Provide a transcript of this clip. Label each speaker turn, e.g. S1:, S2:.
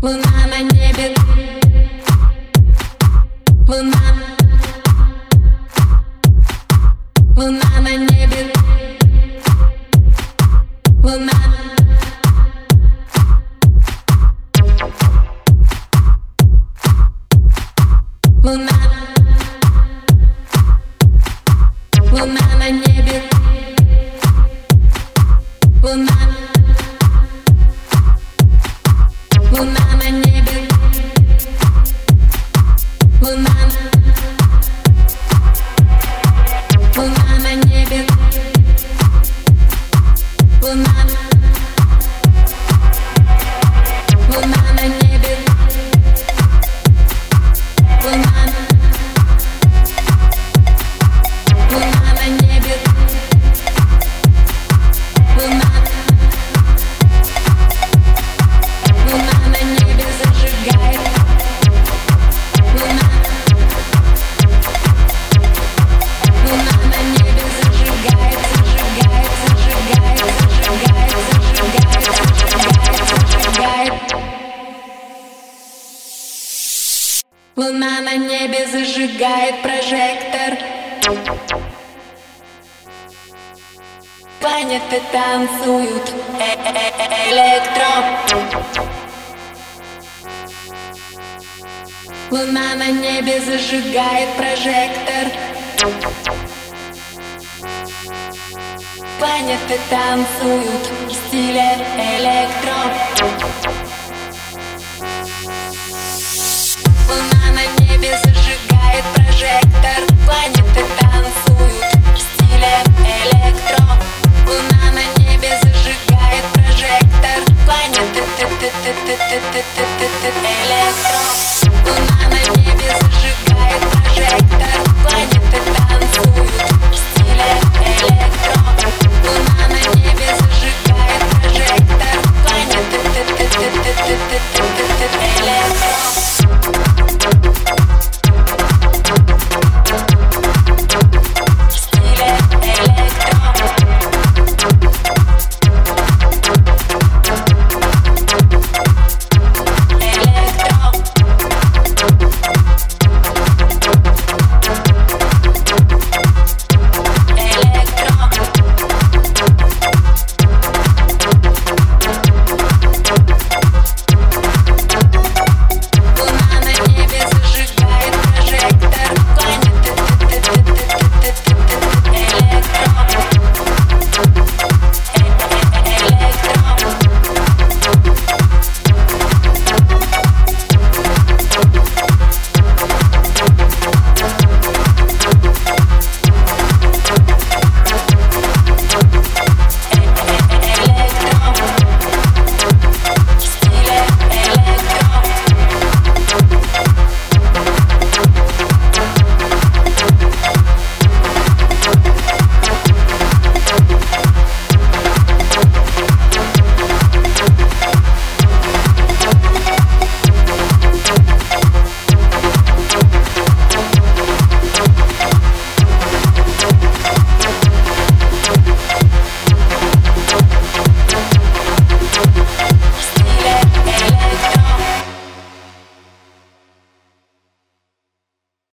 S1: Луна на небе Луна Луна на небе Луна Луна Луна на небе Луна на небе зажигает прожектор. Планеты танцуют э-э-э электро. Луна на небе зажигает прожектор. Планеты танцуют в стиле электро